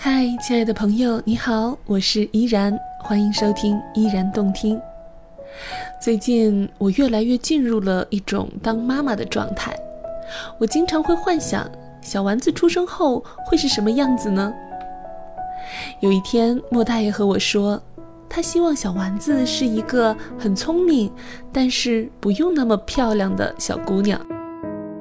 嗨，亲爱的朋友，你好，我是依然，欢迎收听依然动听。最近我越来越进入了一种当妈妈的状态，我经常会幻想小丸子出生后会是什么样子呢？有一天，莫大爷和我说，他希望小丸子是一个很聪明，但是不用那么漂亮的小姑娘。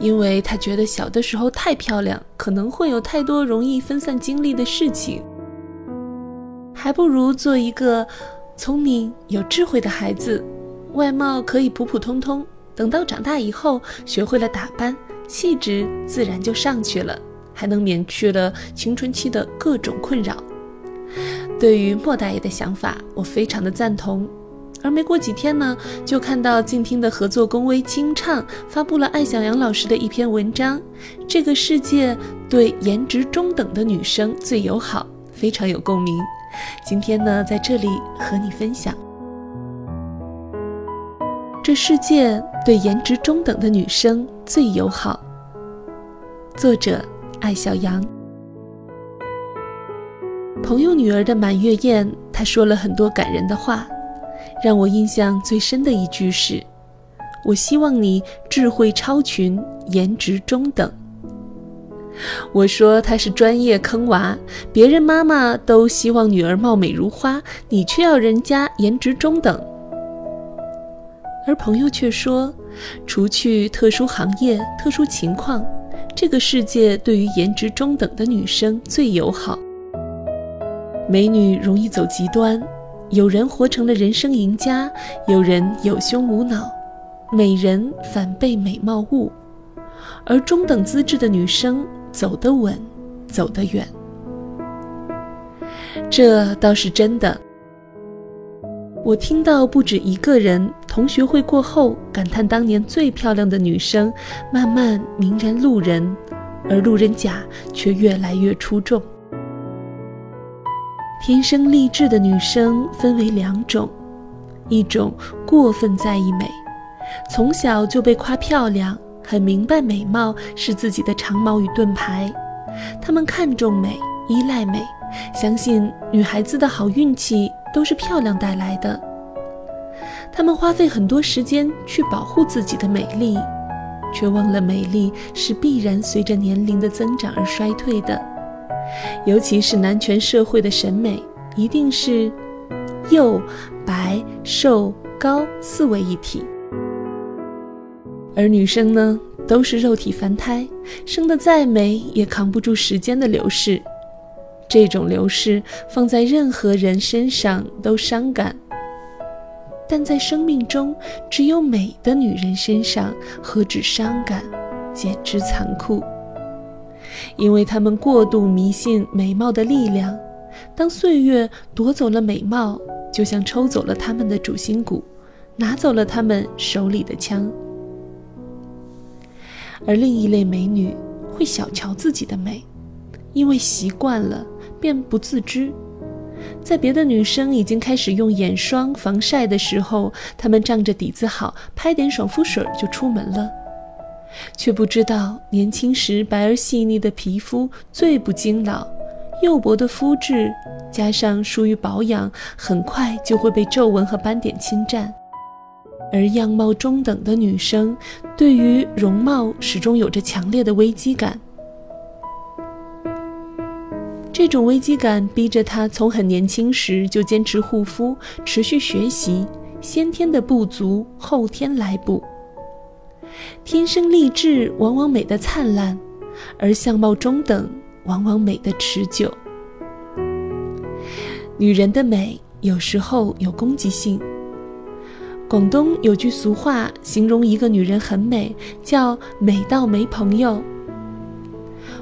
因为他觉得小的时候太漂亮，可能会有太多容易分散精力的事情，还不如做一个聪明有智慧的孩子，外貌可以普普通通，等到长大以后学会了打扮，气质自然就上去了，还能免去了青春期的各种困扰。对于莫大爷的想法，我非常的赞同。而没过几天呢，就看到静听的合作公微清唱发布了艾小阳老师的一篇文章。这个世界对颜值中等的女生最友好，非常有共鸣。今天呢，在这里和你分享。这世界对颜值中等的女生最友好。作者：艾小阳。朋友女儿的满月宴，她说了很多感人的话。让我印象最深的一句是：“我希望你智慧超群，颜值中等。”我说他是专业坑娃，别人妈妈都希望女儿貌美如花，你却要人家颜值中等。而朋友却说，除去特殊行业、特殊情况，这个世界对于颜值中等的女生最友好。美女容易走极端。有人活成了人生赢家，有人有胸无脑，美人反被美貌误，而中等资质的女生走得稳，走得远。这倒是真的。我听到不止一个人同学会过后感叹，当年最漂亮的女生慢慢泯然路人，而路人甲却越来越出众。天生丽质的女生分为两种，一种过分在意美，从小就被夸漂亮，很明白美貌是自己的长矛与盾牌。她们看重美，依赖美，相信女孩子的好运气都是漂亮带来的。她们花费很多时间去保护自己的美丽，却忘了美丽是必然随着年龄的增长而衰退的。尤其是男权社会的审美，一定是幼、白、瘦、高四位一体，而女生呢，都是肉体凡胎，生得再美也扛不住时间的流逝。这种流逝放在任何人身上都伤感，但在生命中只有美的女人身上，何止伤感，简直残酷。因为他们过度迷信美貌的力量，当岁月夺走了美貌，就像抽走了他们的主心骨，拿走了他们手里的枪。而另一类美女会小瞧自己的美，因为习惯了，便不自知。在别的女生已经开始用眼霜、防晒的时候，她们仗着底子好，拍点爽肤水就出门了。却不知道，年轻时白而细腻的皮肤最不经老，幼薄的肤质加上疏于保养，很快就会被皱纹和斑点侵占。而样貌中等的女生，对于容貌始终有着强烈的危机感。这种危机感逼着她从很年轻时就坚持护肤，持续学习，先天的不足后天来补。天生丽质往往美得灿烂，而相貌中等往往美得持久。女人的美有时候有攻击性。广东有句俗话形容一个女人很美，叫“美到没朋友”。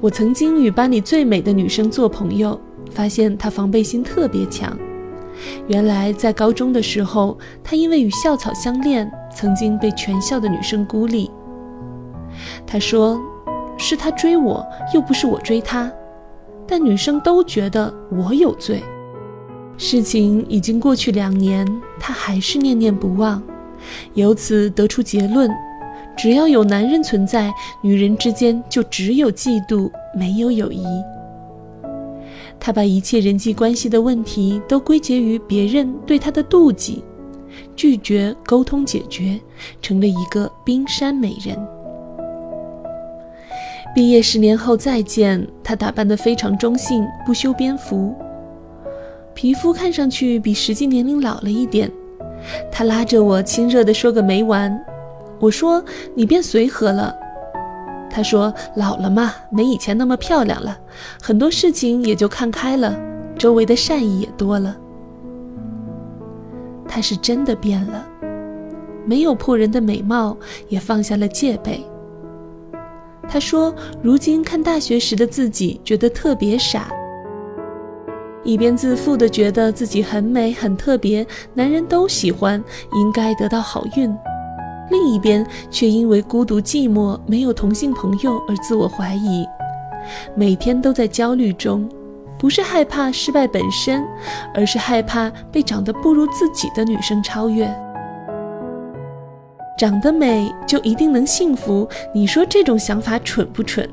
我曾经与班里最美的女生做朋友，发现她防备心特别强。原来在高中的时候，他因为与校草相恋。曾经被全校的女生孤立。他说：“是他追我，又不是我追他。”但女生都觉得我有罪。事情已经过去两年，他还是念念不忘。由此得出结论：只要有男人存在，女人之间就只有嫉妒，没有友谊。他把一切人际关系的问题都归结于别人对他的妒忌，拒绝沟通解决，成了一个冰山美人。毕业十年后再见，他打扮得非常中性，不修边幅，皮肤看上去比实际年龄老了一点。他拉着我，亲热地说个没完。我说：“你变随和了。”她说：“老了嘛，没以前那么漂亮了，很多事情也就看开了，周围的善意也多了。”她是真的变了，没有破人的美貌，也放下了戒备。她说：“如今看大学时的自己，觉得特别傻。一边自负的觉得自己很美很特别，男人都喜欢，应该得到好运；另一边却因为孤独寂寞，没有同性朋友而自我怀疑，每天都在焦虑中。不是害怕失败本身，而是害怕被长得不如自己的女生超越。”长得美就一定能幸福？你说这种想法蠢不蠢？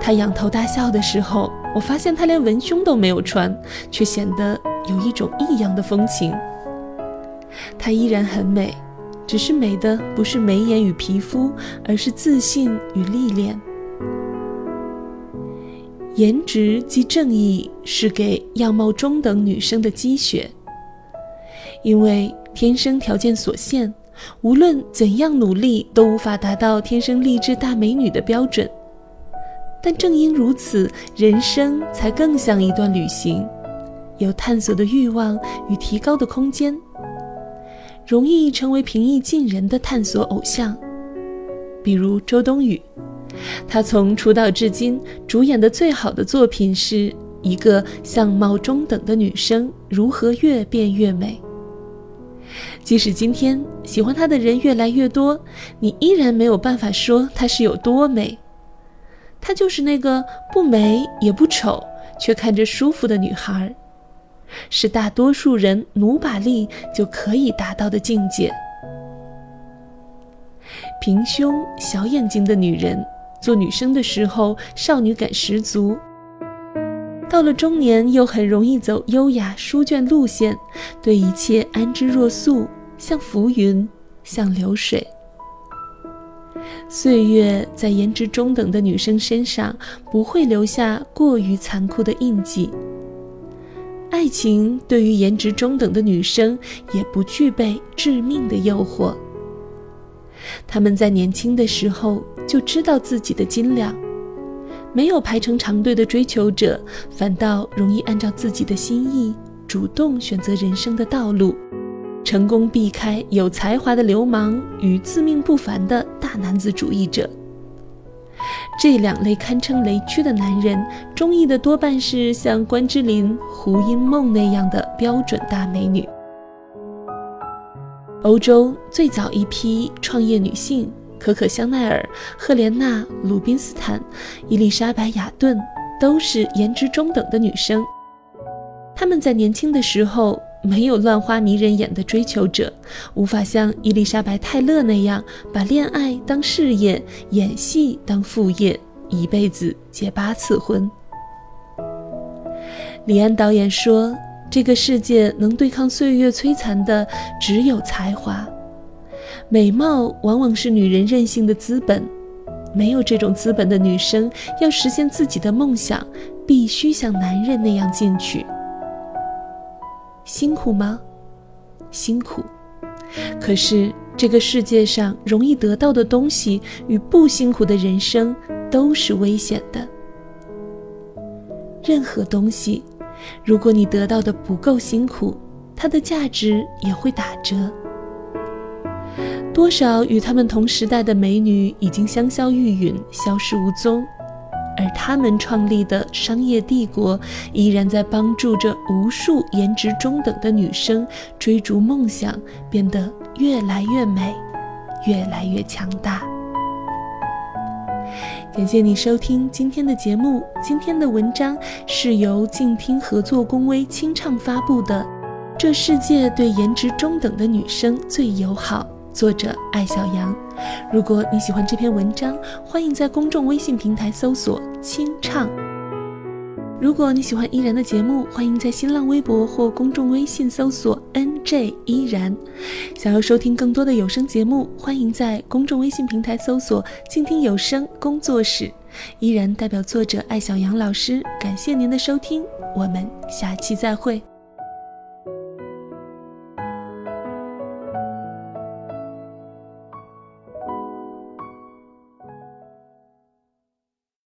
他仰头大笑的时候，我发现他连文胸都没有穿，却显得有一种异样的风情。她依然很美，只是美的不是眉眼与皮肤，而是自信与历练。颜值即正义，是给样貌中等女生的积雪，因为天生条件所限。无论怎样努力，都无法达到天生丽质大美女的标准。但正因如此，人生才更像一段旅行，有探索的欲望与提高的空间，容易成为平易近人的探索偶像。比如周冬雨，她从出道至今主演的最好的作品是一个相貌中等的女生如何越变越美。即使今天喜欢她的人越来越多，你依然没有办法说她是有多美。她就是那个不美也不丑，却看着舒服的女孩，是大多数人努把力就可以达到的境界。平胸小眼睛的女人，做女生的时候少女感十足。到了中年，又很容易走优雅书卷路线，对一切安之若素，像浮云，像流水。岁月在颜值中等的女生身上不会留下过于残酷的印记。爱情对于颜值中等的女生也不具备致命的诱惑。她们在年轻的时候就知道自己的斤两。没有排成长队的追求者，反倒容易按照自己的心意主动选择人生的道路，成功避开有才华的流氓与自命不凡的大男子主义者。这两类堪称雷区的男人，中意的多半是像关之琳、胡因梦那样的标准大美女。欧洲最早一批创业女性。可可·香奈儿、赫莲娜·鲁宾斯坦、伊丽莎白·雅顿都是颜值中等的女生。她们在年轻的时候没有乱花迷人眼的追求者，无法像伊丽莎白·泰勒那样把恋爱当事业，演戏当副业，一辈子结八次婚。李安导演说：“这个世界能对抗岁月摧残的，只有才华。”美貌往往是女人任性的资本，没有这种资本的女生，要实现自己的梦想，必须像男人那样进取。辛苦吗？辛苦。可是这个世界上容易得到的东西与不辛苦的人生都是危险的。任何东西，如果你得到的不够辛苦，它的价值也会打折。多少与他们同时代的美女已经香消玉殒、消失无踪，而他们创立的商业帝国依然在帮助着无数颜值中等的女生追逐梦想，变得越来越美，越来越强大。感谢你收听今天的节目，今天的文章是由静听合作公微清唱发布的。这世界对颜值中等的女生最友好。作者艾小羊。如果你喜欢这篇文章，欢迎在公众微信平台搜索“清唱”。如果你喜欢依然的节目，欢迎在新浪微博或公众微信搜索 “nj 依然”。想要收听更多的有声节目，欢迎在公众微信平台搜索“静听有声工作室”。依然代表作者艾小杨老师，感谢您的收听，我们下期再会。